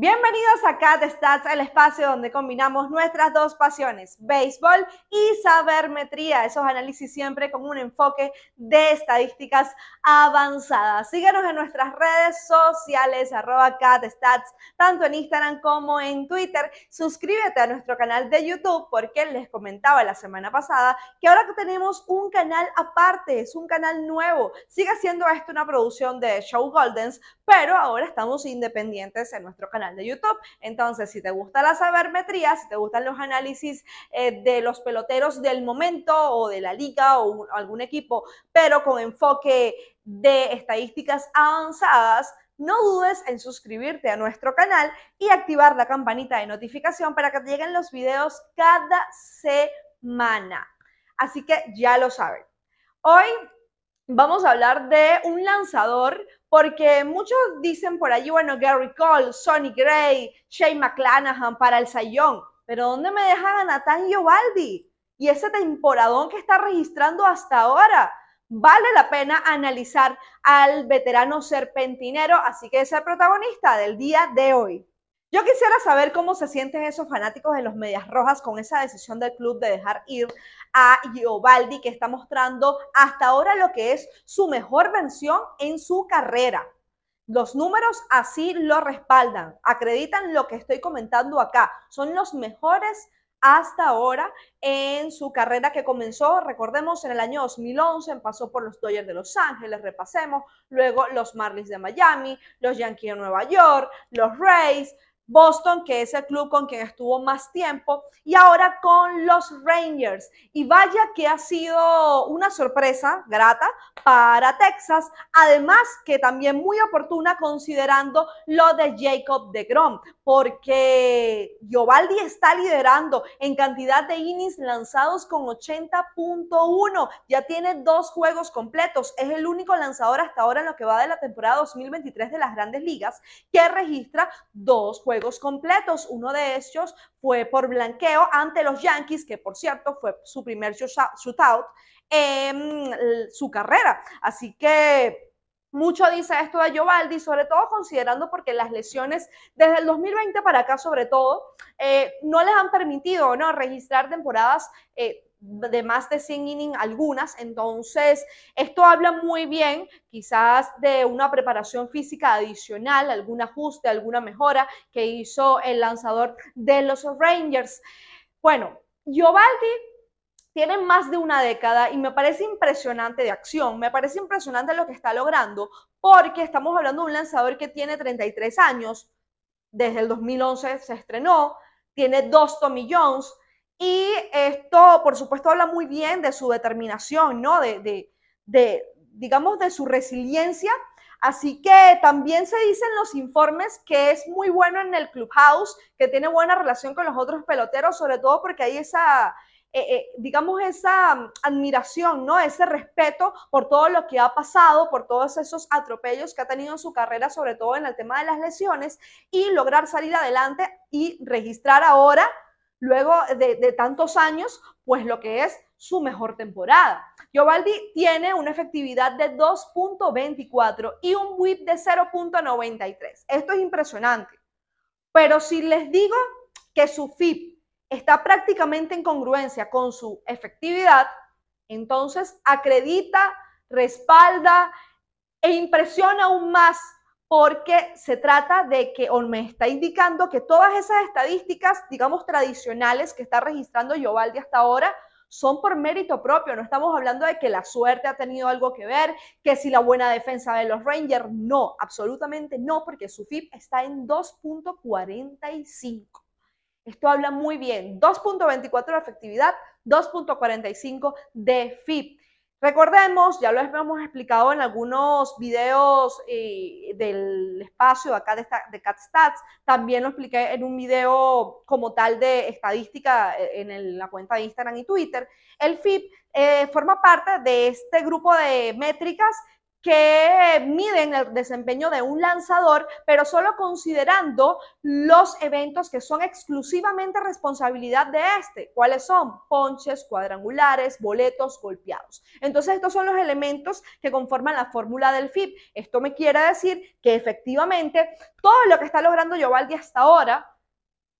Bienvenidos a Cat Stats, el espacio donde combinamos nuestras dos pasiones, béisbol y sabermetría, esos análisis siempre con un enfoque de estadísticas avanzadas. Síguenos en nuestras redes sociales, arroba Cat Stats, tanto en Instagram como en Twitter. Suscríbete a nuestro canal de YouTube porque les comentaba la semana pasada que ahora tenemos un canal aparte, es un canal nuevo. Sigue siendo esto una producción de Show Goldens, pero ahora estamos independientes en nuestro canal de YouTube. Entonces, si te gusta la sabermetría, si te gustan los análisis eh, de los peloteros del momento o de la liga o algún equipo, pero con enfoque de estadísticas avanzadas, no dudes en suscribirte a nuestro canal y activar la campanita de notificación para que te lleguen los videos cada semana. Así que ya lo saben. Hoy vamos a hablar de un lanzador porque muchos dicen por allí, bueno, Gary Cole, Sonny Gray, Shane McClanahan para el Sayón, pero ¿dónde me dejan a Nathan Giovaldi? Y ese temporadón que está registrando hasta ahora. Vale la pena analizar al veterano serpentinero, así que es el protagonista del día de hoy. Yo quisiera saber cómo se sienten esos fanáticos de los Medias Rojas con esa decisión del club de dejar ir a Giovaldi, que está mostrando hasta ahora lo que es su mejor versión en su carrera. Los números así lo respaldan, acreditan lo que estoy comentando acá. Son los mejores hasta ahora en su carrera que comenzó, recordemos, en el año 2011, pasó por los Dodgers de Los Ángeles, repasemos, luego los Marlins de Miami, los Yankees de Nueva York, los Rays, Boston, que es el club con quien estuvo más tiempo, y ahora con los Rangers. Y vaya que ha sido una sorpresa grata para Texas, además que también muy oportuna considerando lo de Jacob de Grom, porque Giovaldi está liderando en cantidad de innings lanzados con 80.1, ya tiene dos juegos completos, es el único lanzador hasta ahora en lo que va de la temporada 2023 de las grandes ligas que registra dos juegos completos. Uno de ellos fue por blanqueo ante los Yankees, que por cierto fue su primer shootout en su carrera. Así que mucho dice esto de Giovaldi, sobre todo considerando porque las lesiones desde el 2020 para acá, sobre todo, eh, no les han permitido ¿no? registrar temporadas eh, de más de 100 innings algunas, entonces esto habla muy bien quizás de una preparación física adicional, algún ajuste, alguna mejora que hizo el lanzador de los Rangers. Bueno, Giovaldi tiene más de una década y me parece impresionante de acción, me parece impresionante lo que está logrando, porque estamos hablando de un lanzador que tiene 33 años, desde el 2011 se estrenó, tiene dos Tommy Jones, y esto, por supuesto, habla muy bien de su determinación, ¿no? De, digamos, de su resiliencia. Así que también se dice en los informes que es muy bueno en el clubhouse, que tiene buena relación con los otros peloteros, sobre todo porque hay esa, eh, eh, digamos, esa mm, admiración, ¿no? Ese respeto por todo lo que ha pasado, por todos esos atropellos que ha tenido en su carrera, sobre todo en el tema de las lesiones, y lograr salir adelante y registrar ahora luego de, tantos años, pues lo que es su mejor temporada. Giovaldi tiene una efectividad de 2.24 y un WIP de 0.93. Esto es impresionante. Pero si les digo que su FIP está prácticamente en congruencia con su efectividad, entonces acredita, respalda e impresiona aún más porque se trata de que, o me está indicando que todas esas estadísticas, digamos, tradicionales que está registrando Yovaldi hasta ahora, son por mérito propio. No estamos hablando de que la suerte ha tenido algo que ver, que si la buena defensa de los Rangers, no, absolutamente no, porque su FIP está en 2.45. Esto habla muy bien. 2.24 de efectividad, 2.45 de FIP. Recordemos, ya lo hemos explicado en algunos videos eh, del espacio acá de, de CatStats, también lo expliqué en un video como tal de estadística eh, en la cuenta de Instagram y Twitter. El FIP eh, forma parte de este grupo de métricas que miden el desempeño de un lanzador, pero solo considerando los eventos que son exclusivamente responsabilidad de este. ¿Cuáles son? Ponches, cuadrangulares, boletos, golpeados. Entonces, estos son los elementos que conforman la fórmula del FIP. Esto me quiere decir que efectivamente todo lo que está logrando Yovaldi hasta ahora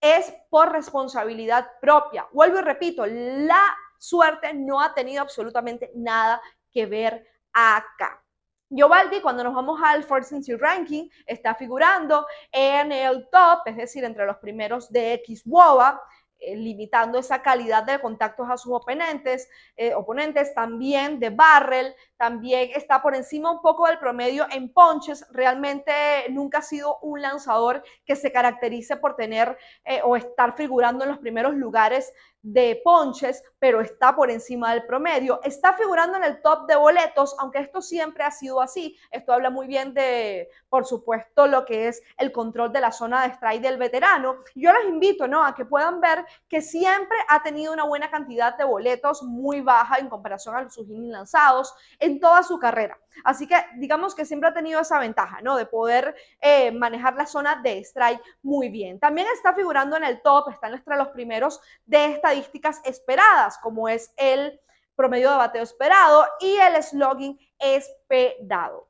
es por responsabilidad propia. Vuelvo y repito, la suerte no ha tenido absolutamente nada que ver acá. Giovaldi, cuando nos vamos al Fortune Ranking, está figurando en el top, es decir, entre los primeros de X WOBA, eh, limitando esa calidad de contactos a sus oponentes, eh, oponentes también de barrel, también está por encima un poco del promedio en ponches, realmente nunca ha sido un lanzador que se caracterice por tener eh, o estar figurando en los primeros lugares de ponches, pero está por encima del promedio. Está figurando en el top de boletos, aunque esto siempre ha sido así. Esto habla muy bien de, por supuesto, lo que es el control de la zona de strike del veterano. Yo les invito, ¿no? A que puedan ver que siempre ha tenido una buena cantidad de boletos, muy baja en comparación a sus innings lanzados en toda su carrera. Así que digamos que siempre ha tenido esa ventaja, ¿no? De poder eh, manejar la zona de strike muy bien. También está figurando en el top, está entre los primeros de estadísticas esperadas, como es el promedio de bateo esperado y el slogging esperado.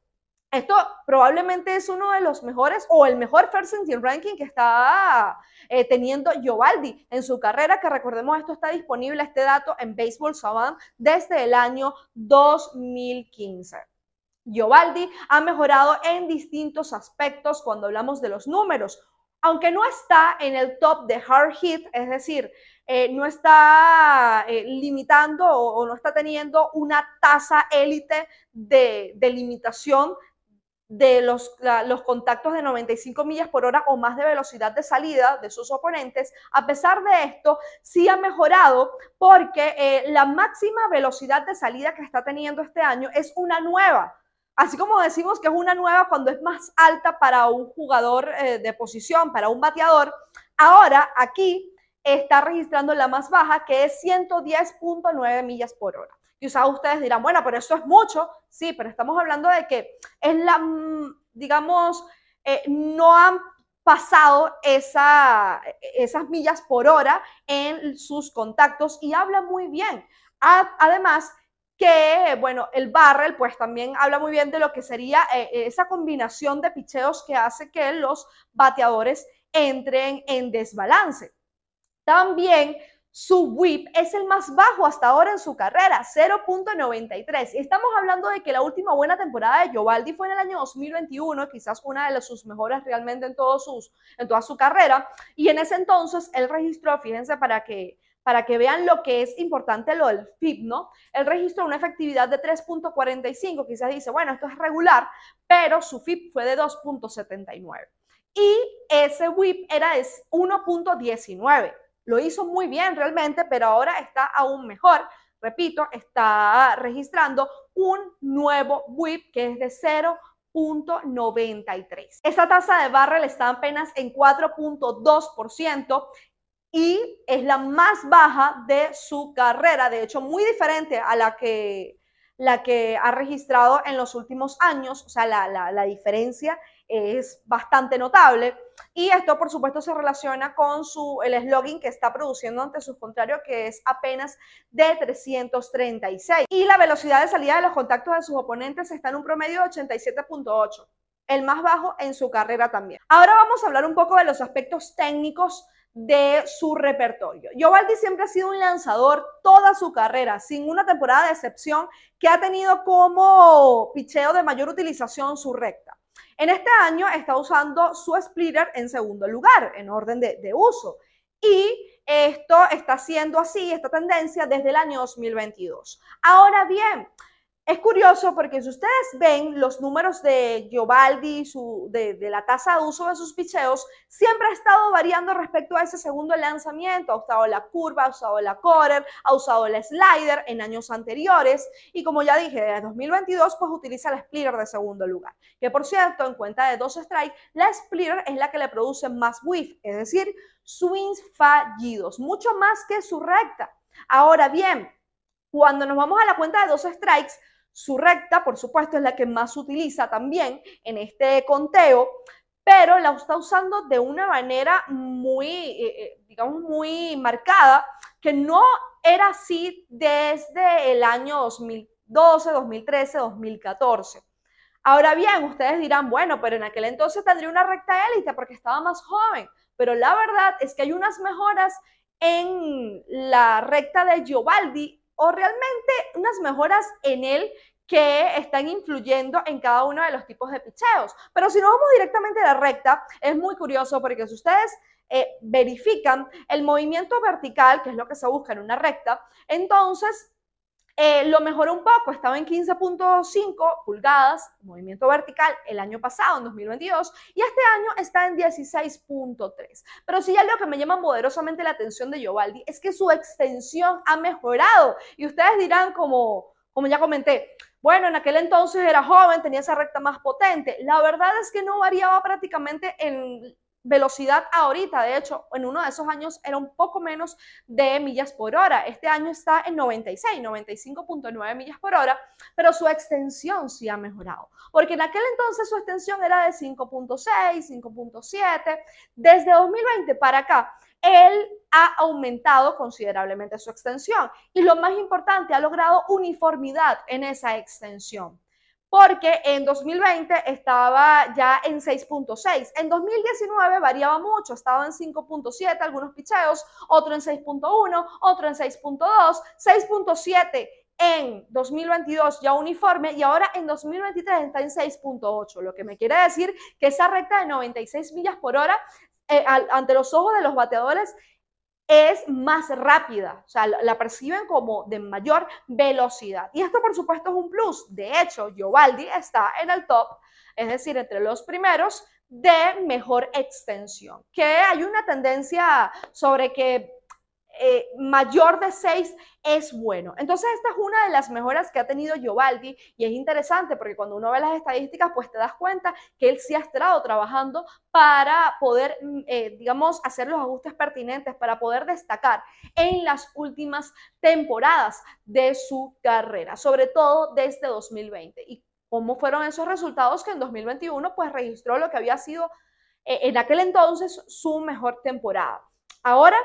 Esto probablemente es uno de los mejores o el mejor first ranking que está eh, teniendo Giovaldi en su carrera, que recordemos esto está disponible, este dato en Baseball Savant desde el año 2015. Giovaldi ha mejorado en distintos aspectos cuando hablamos de los números, aunque no está en el top de hard hit, es decir, eh, no está eh, limitando o, no está teniendo una tasa élite de, de limitación de los, los, contactos de 95 millas por hora o más de velocidad de salida de sus oponentes. A pesar de esto, sí ha mejorado porque eh, la máxima velocidad de salida que está teniendo este año es una nueva. Así como decimos que es una nueva cuando es más alta para un jugador eh, de posición, para un bateador, ahora aquí está registrando la más baja que es 110.9 millas por hora. Quizás ustedes dirán, bueno, pero eso es mucho. Sí, pero estamos hablando de que es la, mm, digamos, eh, no han pasado esa, esas millas por hora en sus contactos y habla muy bien. Además, que, bueno, el barrel pues también habla muy bien de lo que sería eh, esa combinación de picheos que hace que los bateadores entren en desbalance. También su whip es el más bajo hasta ahora en su carrera, 0.93. Y estamos hablando de que la última buena temporada de Giovaldi fue en el año 2021, quizás una de sus mejores realmente en, todos sus, en toda su carrera. Y en ese entonces él registró, fíjense para que, para que vean lo que es importante lo del FIP, ¿no? Él registró una efectividad de 3.45, quizás dice, bueno, esto es regular, pero su FIP fue de 2.79. Y ese whip era 1.19 lo hizo muy bien realmente, pero ahora está aún mejor. Repito, está registrando un nuevo WIP que es de 0.93. Esa tasa de barrel está apenas en 4.2% y es la más baja de su carrera, de hecho muy diferente a la que, la que ha registrado en los últimos años, o sea, la, la, la diferencia es bastante notable. Y esto, por supuesto, se relaciona con su, el slogan que está produciendo ante sus contrarios, que es apenas de 336. Y la velocidad de salida de los contactos de sus oponentes está en un promedio de 87.8, el más bajo en su carrera también. Ahora vamos a hablar un poco de los aspectos técnicos de su repertorio. Giovaldi siempre ha sido un lanzador toda su carrera, sin una temporada de excepción, que ha tenido como picheo de mayor utilización su recta. En este año está usando su splitter en segundo lugar, en orden de, uso. Y esto está siendo así, esta tendencia, desde el año 2022. Ahora bien, es curioso porque si ustedes ven los números de Giovaldi, su, de, la tasa de uso de sus picheos, siempre ha estado variando respecto a ese segundo lanzamiento. Ha usado la curva, ha usado la quarter, ha usado el slider en años anteriores. Y como ya dije, desde 2022, pues utiliza el splitter de segundo lugar. Que por cierto, en cuenta de dos strikes, la splitter es la que le produce más whiff, es decir, swings fallidos, mucho más que su recta. Ahora bien, cuando nos vamos a la cuenta de dos strikes, Su recta, por supuesto, es la que más utiliza también en este conteo, pero la está usando de una manera muy, eh, eh, digamos, muy marcada, que no era así desde el año 2012, 2013, 2014. Ahora bien, ustedes dirán, bueno, pero en aquel entonces tendría una recta élite porque estaba más joven, pero la verdad es que hay unas mejoras en la recta de Giovaldi o realmente unas mejoras en él que están influyendo en cada uno de los tipos de picheos. Pero si nos vamos directamente a la recta, es muy curioso porque si ustedes eh, verifican el movimiento vertical, que es lo que se busca en una recta, entonces eh, lo mejoró un poco, estaba en 15.5 pulgadas, movimiento vertical, el año pasado, en 2022, y este año está en 16.3. Pero sí algo que me llama poderosamente la atención de Giovaldi es que su extensión ha mejorado. Y ustedes dirán, como, como ya comenté, bueno, en aquel entonces era joven, tenía esa recta más potente. La verdad es que no variaba prácticamente en velocidad ahorita. De hecho, en uno de esos años era un poco menos de millas por hora. Este año está en 96, 95.9 millas por hora, pero su extensión sí ha mejorado. Porque en aquel entonces su extensión era de 5.6, 5.7. Desde 2020 para acá, él ha aumentado considerablemente su extensión. Y lo más importante, ha logrado uniformidad en esa extensión porque en 2020 estaba ya en 6.6. En 2019 variaba mucho, estaba en 5.7 algunos picheos, otro en 6.1, otro en 6.2, 6.7 en 2022 ya uniforme y ahora en 2023 está en 6.8, lo que me quiere decir que esa recta de 96 millas por hora eh, ante los ojos de los bateadores es más rápida, o sea, la perciben como de mayor velocidad. Y esto, por supuesto, es un plus. De hecho, Giovaldi está en el top, es decir, entre los primeros de mejor extensión, que hay una tendencia sobre que eh, mayor de 6 es bueno. Entonces, esta es una de las mejoras que ha tenido Giovaldi y es interesante porque cuando uno ve las estadísticas, pues te das cuenta que él sí ha estado trabajando para poder, mm, eh, digamos, hacer los ajustes pertinentes, para poder destacar en las últimas temporadas de su carrera, sobre todo desde 2020. ¿Y cómo fueron esos resultados que en 2021 pues registró lo que había sido eh, en aquel entonces su mejor temporada? Ahora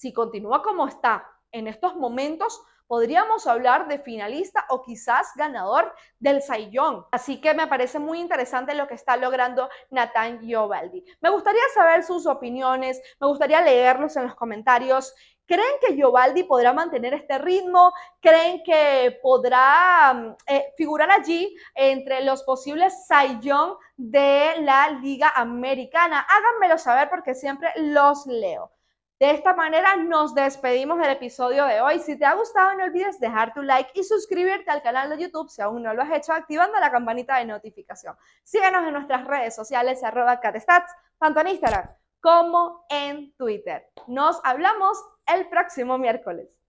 si continúa como está en estos momentos, podríamos hablar de finalista o quizás ganador del Saiyón. Así que me parece muy interesante lo que está logrando Nathan Giovaldi. Me gustaría saber sus opiniones, me gustaría leerlos en los comentarios. ¿Creen que Giovaldi podrá mantener este ritmo? ¿Creen que podrá mm, eh, figurar allí entre los posibles Saiyón de la Liga Americana? Háganmelo saber porque siempre los leo. De esta manera nos despedimos del episodio de hoy. Si te ha gustado, no olvides dejar tu like y suscribirte al canal de YouTube si aún no lo has hecho, activando la campanita de notificación. Síguenos en nuestras redes sociales, arroba catstats, tanto en Instagram como en Twitter. Nos hablamos el próximo miércoles.